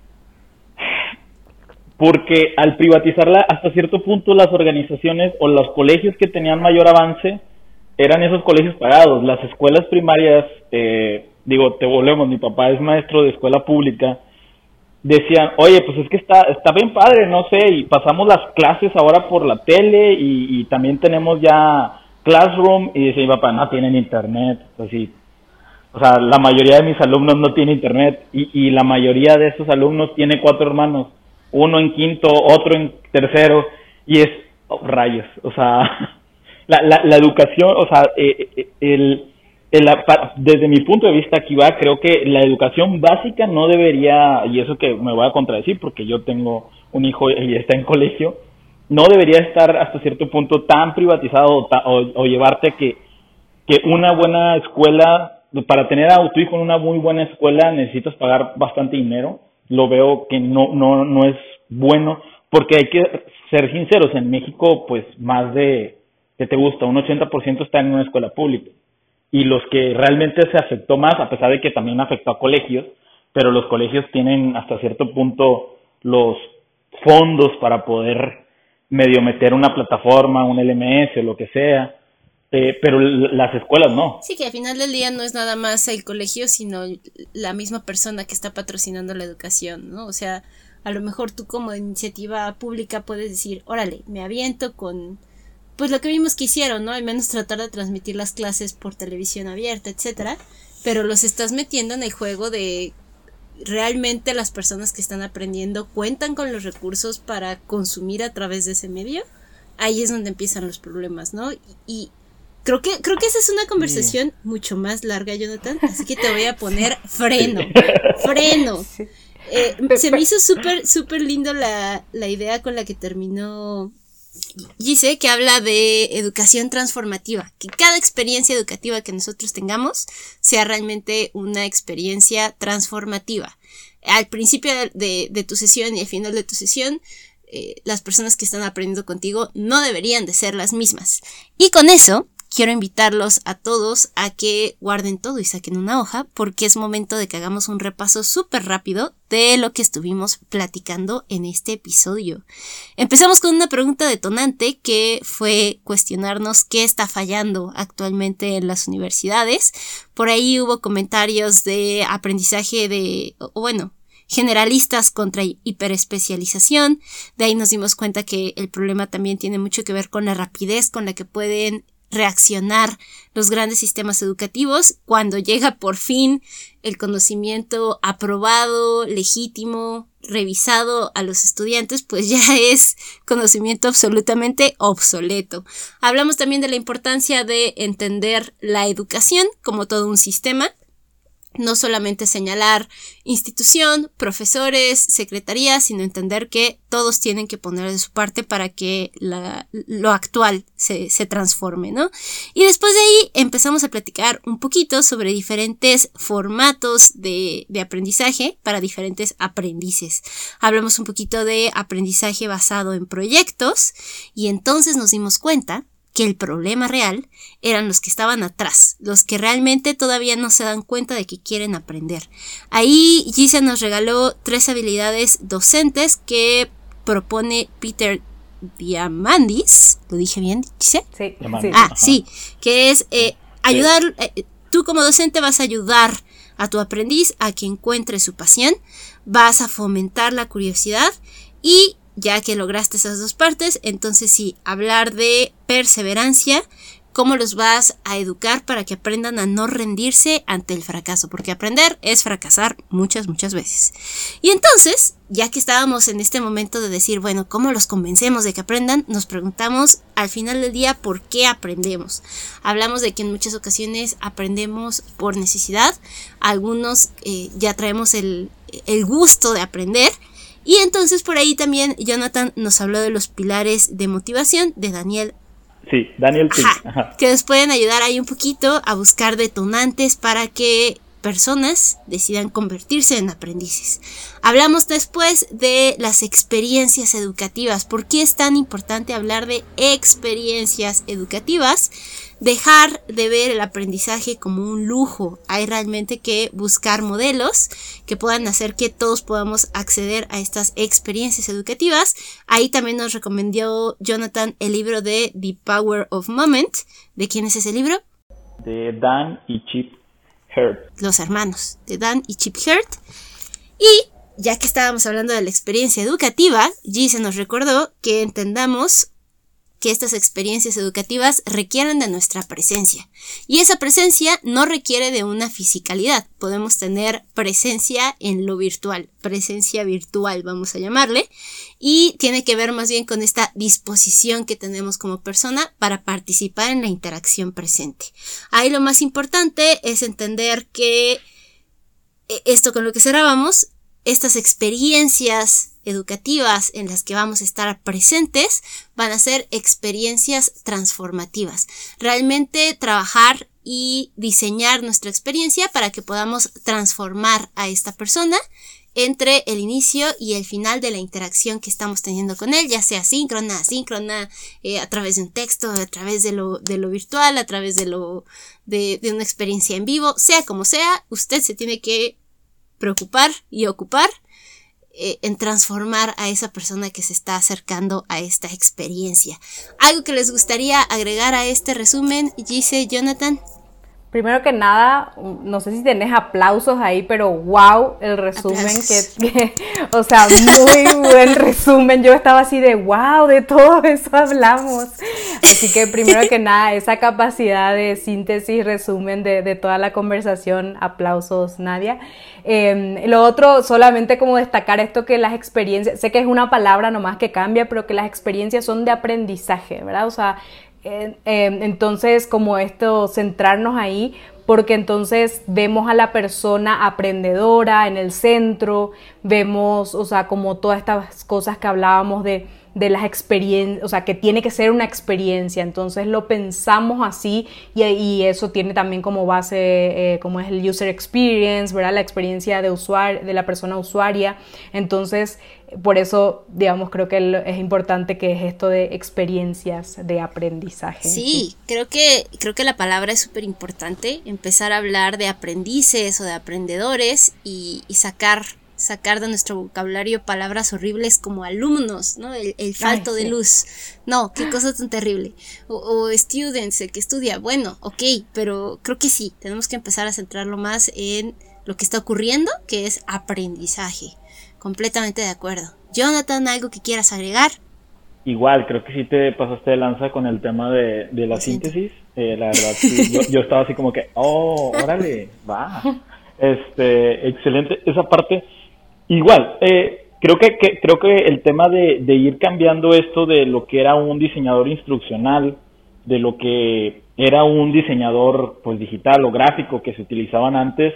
C: Porque al privatizarla hasta cierto punto las organizaciones o los colegios que tenían mayor avance eran esos colegios pagados. Las escuelas primarias, eh, digo, te volvemos, mi papá es maestro de escuela pública, decían, oye, pues es que está, está bien padre, no sé, y pasamos las clases ahora por la tele y, y también tenemos ya Classroom y dice papá, no tienen internet, pues. O sea, la mayoría de mis alumnos no tiene internet y, y la mayoría de esos alumnos tiene cuatro hermanos, uno en quinto, otro en tercero y es oh, rayos, o sea, [laughs] la, la, la educación, o sea, eh, eh, el, el, desde mi punto de vista aquí va, creo que la educación básica no debería, y eso que me voy a contradecir porque yo tengo un hijo y está en colegio, no debería estar hasta cierto punto tan privatizado o, llevarte que, que una buena escuela, para tener a tu hijo en una muy buena escuela necesitas pagar bastante dinero. Lo veo que no, no, no es bueno, porque hay que ser sinceros, en México pues más de, que te gusta? Un 80% está en una escuela pública. Y los que realmente se afectó más, a pesar de que también afectó a colegios, pero los colegios tienen hasta cierto punto los fondos para poder medio meter una plataforma, un LMS o lo que sea, eh, pero las escuelas no.
B: Sí, que al final del día no es nada más el colegio, sino la misma persona que está patrocinando la educación, ¿no? O sea, a lo mejor tú como iniciativa pública puedes decir, órale, me aviento con, pues lo que vimos que hicieron, ¿no? Al menos tratar de transmitir las clases por televisión abierta, etcétera, pero los estás metiendo en el juego de realmente las personas que están aprendiendo cuentan con los recursos para consumir a través de ese medio, ahí es donde empiezan los problemas, ¿no? Y, creo que creo que esa es una conversación mucho más larga, Jonathan, así que te voy a [laughs] poner freno, [laughs] freno. Eh, se me hizo súper, súper lindo la, la idea con la que terminó Dice que habla de educación transformativa, que cada experiencia educativa que nosotros tengamos sea realmente una experiencia transformativa. Al principio de, tu sesión y al final de tu sesión, eh, las personas que están aprendiendo contigo no deberían de ser las mismas. Y con eso quiero invitarlos a todos a que guarden todo y saquen una hoja porque es momento de que hagamos un repaso súper rápido de lo que estuvimos platicando en este episodio. Empezamos con una pregunta detonante que fue cuestionarnos qué está fallando actualmente en las universidades. Por ahí hubo comentarios de aprendizaje de, bueno, generalistas contra hiperespecialización. De ahí nos dimos cuenta que el problema también tiene mucho que ver con la rapidez con la que pueden reaccionar los grandes sistemas educativos cuando llega por fin el conocimiento aprobado, legítimo, revisado a los estudiantes, pues ya [laughs] es conocimiento absolutamente obsoleto. Hablamos también de la importancia de entender la educación como todo un sistema no solamente señalar institución, profesores, secretarías, sino entender que todos tienen que poner de su parte para que lo actual se, transforme, ¿no? Y después de ahí empezamos a platicar un poquito sobre diferentes formatos de, de aprendizaje para diferentes aprendices. Hablamos un poquito de aprendizaje basado en proyectos y entonces nos dimos cuenta que el problema real eran los que estaban atrás, los que realmente todavía no se dan cuenta de que quieren aprender. Ahí Gisa nos regaló tres habilidades docentes que propone Peter Diamandis, ¿lo dije bien, Gise?
A: Sí,
B: Ah, sí, que es eh, ayudar, eh, tú como docente vas a ayudar a tu aprendiz a que encuentre su pasión, vas a fomentar la curiosidad y ya que lograste esas dos partes, entonces sí, hablar de perseverancia, cómo los vas a educar para que aprendan a no rendirse ante el fracaso, porque aprender es fracasar muchas, muchas veces. Y entonces, ya que estábamos en este momento de decir, bueno, ¿cómo los convencemos de que aprendan? Nos preguntamos al final del día por qué aprendemos. Hablamos de que en muchas ocasiones aprendemos por necesidad, algunos eh, ya traemos el, el gusto de aprender. Y entonces por ahí también Jonathan nos habló de los pilares de motivación de Daniel
C: Sí, Daniel
B: Que nos pueden ayudar ahí un poquito a buscar detonantes para que personas decidan convertirse en aprendices. Hablamos después de las experiencias educativas. ¿Por qué es tan importante hablar de experiencias educativas? Dejar de ver el aprendizaje como un lujo. Hay realmente que buscar modelos que puedan hacer que todos podamos acceder a estas experiencias educativas. Ahí también nos recomendó Jonathan el libro de The Power of Moment. ¿De quién es ese libro?
C: De Dan y Chip
B: los hermanos de Dan y Chip Hurt. Y ya que estábamos hablando de la experiencia educativa, G se nos recordó que entendamos que estas experiencias educativas requieren de nuestra presencia. Y esa presencia no requiere de una fisicalidad. Podemos tener presencia en lo virtual, presencia virtual vamos a llamarle, y tiene que ver más bien con esta disposición que tenemos como persona para participar en la interacción presente. Ahí lo más importante es entender que eh, esto con lo que cerrábamos, estas experiencias educativas en las que vamos a estar presentes van a ser experiencias transformativas. Realmente trabajar y diseñar nuestra experiencia para que podamos transformar a esta persona entre el inicio y el final de la interacción que estamos teniendo con él, ya sea síncrona, asíncrona, eh, a través de un texto, a través de lo, de lo virtual, a través de lo de, de una experiencia en vivo, sea como sea, usted se tiene que preocupar y ocupar eh, en transformar a esa persona que se está acercando a esta experiencia. ¿Algo que les gustaría agregar a este resumen, Gise, Jonathan?
A: Primero que nada, no sé si tenés aplausos ahí, pero wow, el resumen que, [laughs] o sea, muy buen [laughs] resumen. Yo estaba así de wow, de todo eso hablamos. Así que primero que nada, esa capacidad de síntesis, resumen de, de toda la conversación, aplausos, Nadia. Em, lo otro, solamente como destacar esto que las experiencias, sé que es una palabra nomás que cambia, pero que las experiencias son de aprendizaje, ¿verdad? O sea, Em, entonces, como esto, centrarnos ahí, porque entonces vemos a la persona aprendedora en el centro, vemos, o sea, como todas estas cosas que hablábamos de de las experiencias, o sea, que tiene que ser una experiencia, entonces lo pensamos así y, eso tiene también como base, eh, como es el user experience, ¿verdad? La experiencia de, usuario, de la persona usuaria, entonces por eso, digamos, creo que es importante que es esto de experiencias de aprendizaje.
B: Sí, creo que creo que la palabra es súper importante, empezar a hablar de aprendices o de aprendedores y, y sacar sacar de nuestro vocabulario palabras horribles como alumnos, ¿no? El, falto de luz. No, qué cosa tan terrible. O, students, el que estudia. Bueno, ok, pero creo que sí, tenemos que empezar a centrarlo más en lo que está ocurriendo, que es aprendizaje. Completamente de acuerdo. Jonathan, ¿algo que quieras agregar?
C: Igual, creo que sí te pasaste de lanza con el tema de, la síntesis. Eh, la verdad, yo, yo, estaba así como que, oh, órale, va. Este, excelente. Esa parte, Igual, eh, creo que, creo que el tema de, ir cambiando esto de lo que era un diseñador instruccional, de lo que era un diseñador pues digital o gráfico que se utilizaban antes,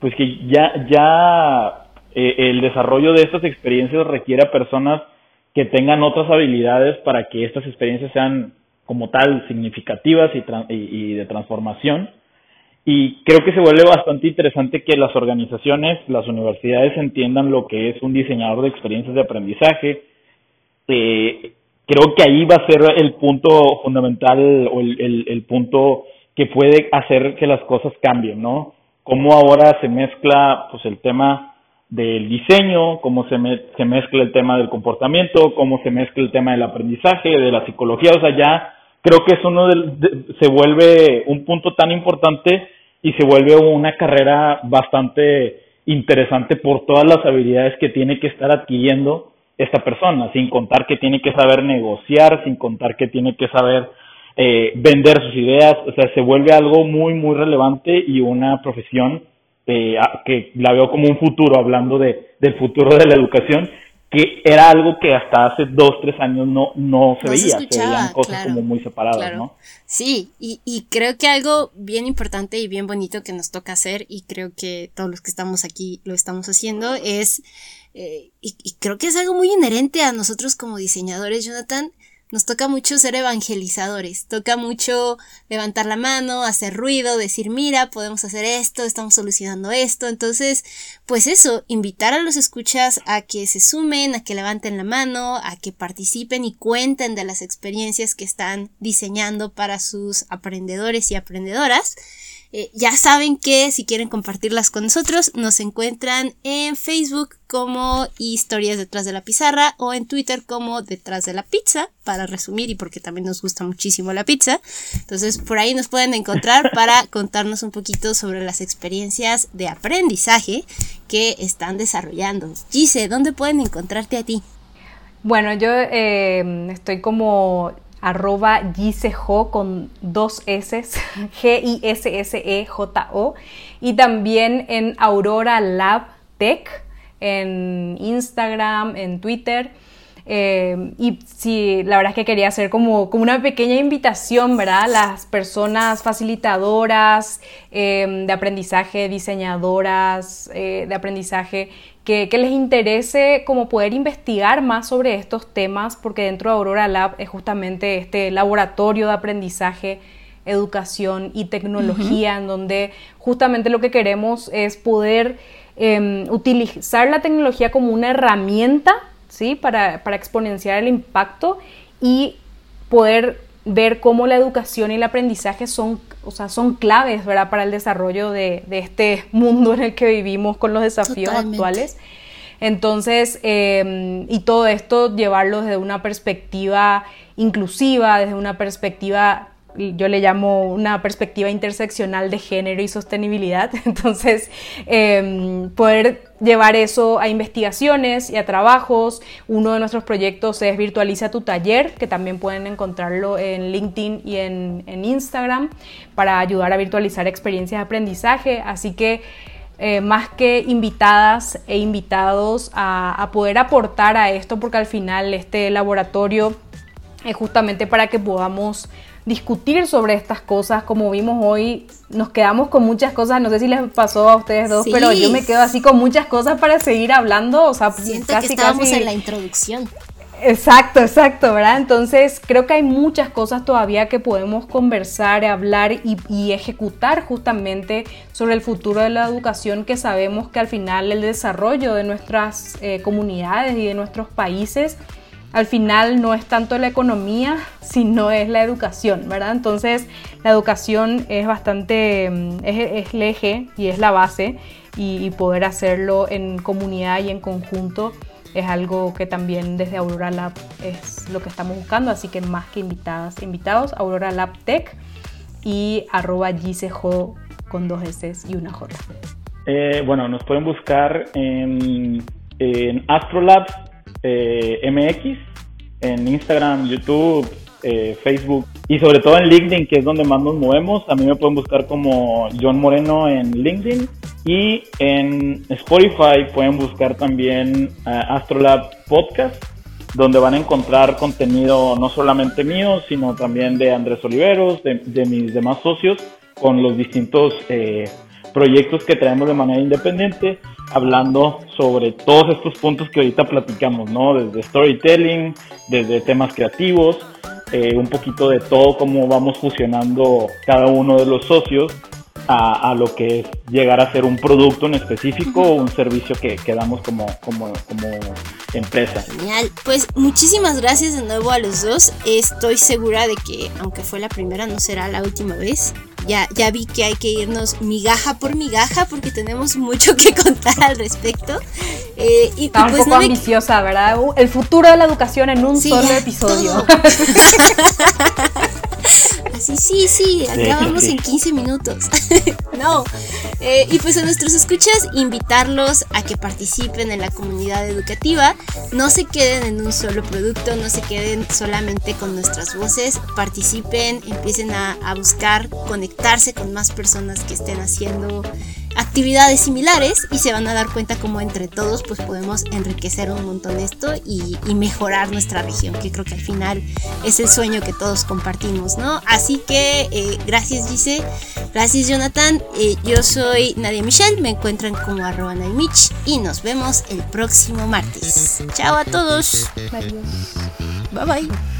C: pues que ya, ya eh, el desarrollo de estas experiencias requiere a personas que tengan otras habilidades para que estas experiencias sean como tal significativas y, y de transformación y creo que se vuelve bastante interesante que las organizaciones, las universidades entiendan lo que es un diseñador de experiencias de aprendizaje. Eh, creo que ahí va a ser el punto fundamental o el, el, punto que puede hacer que las cosas cambien, ¿no? Cómo ahora se mezcla pues el tema del diseño, cómo se, se mezcla el tema del comportamiento, cómo se mezcla el tema del aprendizaje, de la psicología, o sea, ya creo que eso uno se vuelve un punto tan importante y se vuelve una carrera bastante interesante por todas las habilidades que tiene que estar adquiriendo esta persona, sin contar que tiene que saber negociar, sin contar que tiene que saber eh, vender sus ideas, o sea, se vuelve algo muy, muy relevante y una profesión eh, que la veo como un futuro, hablando de, del futuro de la educación, que era algo que hasta hace dos, tres años no, no se veía, se, veían cosas como muy separadas, ¿no?
B: Sí, y, y creo que algo bien importante y bien bonito que nos toca hacer, y creo que todos los que estamos aquí lo estamos haciendo, es, eh, y, y creo que es algo muy inherente a nosotros como diseñadores, Jonathan, nos toca mucho ser evangelizadores, toca mucho levantar la mano, hacer ruido, decir, mira, podemos hacer esto, estamos solucionando esto. Entonces, pues eso, invitar a los escuchas a que se sumen, a que levanten la mano, a que participen y cuenten de las experiencias que están diseñando para sus aprendedores y aprendedoras. Eh, ya saben que si quieren compartirlas con nosotros, nos encuentran en Facebook como Historias detrás de la pizarra o en Twitter como Detrás de la pizza, para resumir y porque también nos gusta muchísimo la pizza. Entonces por ahí nos pueden encontrar [laughs] para contarnos un poquito sobre las experiencias de aprendizaje que están desarrollando. Gise, ¿dónde pueden encontrarte a ti?
A: Bueno, yo eh, estoy como arroba Gisejo con dos [laughs] S, G-I-S-S-E-J-O, y también en Aurora Lab Tech, en Instagram, en Twitter. Eh, y sí, la verdad es que quería hacer como, como una pequeña invitación, ¿verdad? Las personas facilitadoras eh, de aprendizaje, diseñadoras eh, de aprendizaje, que, les interese como poder investigar más sobre estos temas, porque dentro de Aurora Lab es justamente este laboratorio de aprendizaje, educación y tecnología, en donde justamente lo que queremos es poder em, utilizar la tecnología como una herramienta, ¿sí? Para, para exponenciar el impacto y poder ver cómo la educación y el aprendizaje son, o sea, son claves ¿verdad? para el desarrollo de, este mundo en el que vivimos con los desafíos actuales. Entonces, em, y todo esto llevarlo desde una perspectiva inclusiva, desde una perspectiva yo le llamo una perspectiva interseccional de género y sostenibilidad. [laughs] Entonces, em, poder llevar eso a investigaciones y a trabajos. Uno de nuestros proyectos es Virtualiza tu taller, que también pueden encontrarlo en LinkedIn y en, Instagram para ayudar a virtualizar experiencias de aprendizaje. Así que eh, más que invitadas e invitados a, a poder aportar a esto, porque al final este laboratorio es justamente para que podamos discutir sobre estas cosas. Como vimos hoy, nos quedamos con muchas cosas. No sé si les pasó a ustedes dos, pero yo me quedo así con muchas cosas para seguir hablando. O sea,
B: Siento casi, que estábamos en la introducción.
A: Exacto, exacto, ¿verdad? Entonces creo que hay muchas cosas todavía que podemos conversar, hablar y, ejecutar justamente sobre el futuro de la educación que sabemos que al final el desarrollo de nuestras eh, comunidades y de nuestros países al final no es tanto la economía, sino es la educación, ¿verdad? Entonces la educación es bastante, mm, es, el eje y es la base y, poder hacerlo en comunidad y en conjunto es algo que también desde Aurora Lab es lo que estamos buscando, así que más que invitadas, invitados, Aurora Lab Tech y arroba con dos S y una J.
C: Eh, bueno, nos pueden buscar en, en Astrolabs eh, MX en Instagram, YouTube, eh, Facebook y sobre todo en LinkedIn, que es donde más nos movemos. A mí me pueden buscar como John Moreno en LinkedIn y en Spotify pueden buscar también eh, Astrolab Podcast, donde van a encontrar contenido no solamente mío, sino también de Andrés Oliveros, de, de mis demás socios, con los distintos proyectos que traemos de manera independiente, hablando sobre todos estos puntos que ahorita platicamos, ¿no? Desde storytelling, desde temas creativos, eh, un poquito de todo, cómo vamos fusionando cada uno de los socios a, lo que es llegar a ser un producto en específico o un servicio que, que damos como, como, como empresa.
B: Genial, pues muchísimas gracias de nuevo a los dos. Estoy segura de que aunque fue la primera, no será la última vez ya, ya vi que hay que irnos migaja por migaja porque tenemos mucho que contar al respecto.
A: Eh, y, Está un pues poco ambiciosa, ¿verdad? El futuro de la educación en un solo episodio. [laughs] [laughs]
B: Así, sí, sí, acabamos en 15 minutos. [laughs] no. Eh, y pues a nuestros escuchas, invitarlos a que participen en la comunidad educativa. No se queden en un solo producto, no se queden solamente con nuestras voces. Participen, empiecen a, a buscar conectarse con más personas que estén haciendo actividades similares y se van a dar cuenta cómo entre todos pues podemos enriquecer un montón esto y, mejorar nuestra región, que creo que al final es el sueño que todos compartimos, ¿no? Así que eh, gracias Gise, gracias Jonathan, eh, yo soy Nadia Michelle, me encuentran como arroba Mitch y nos vemos el próximo martes. Chao a todos.
A: Adiós.
B: Bye bye.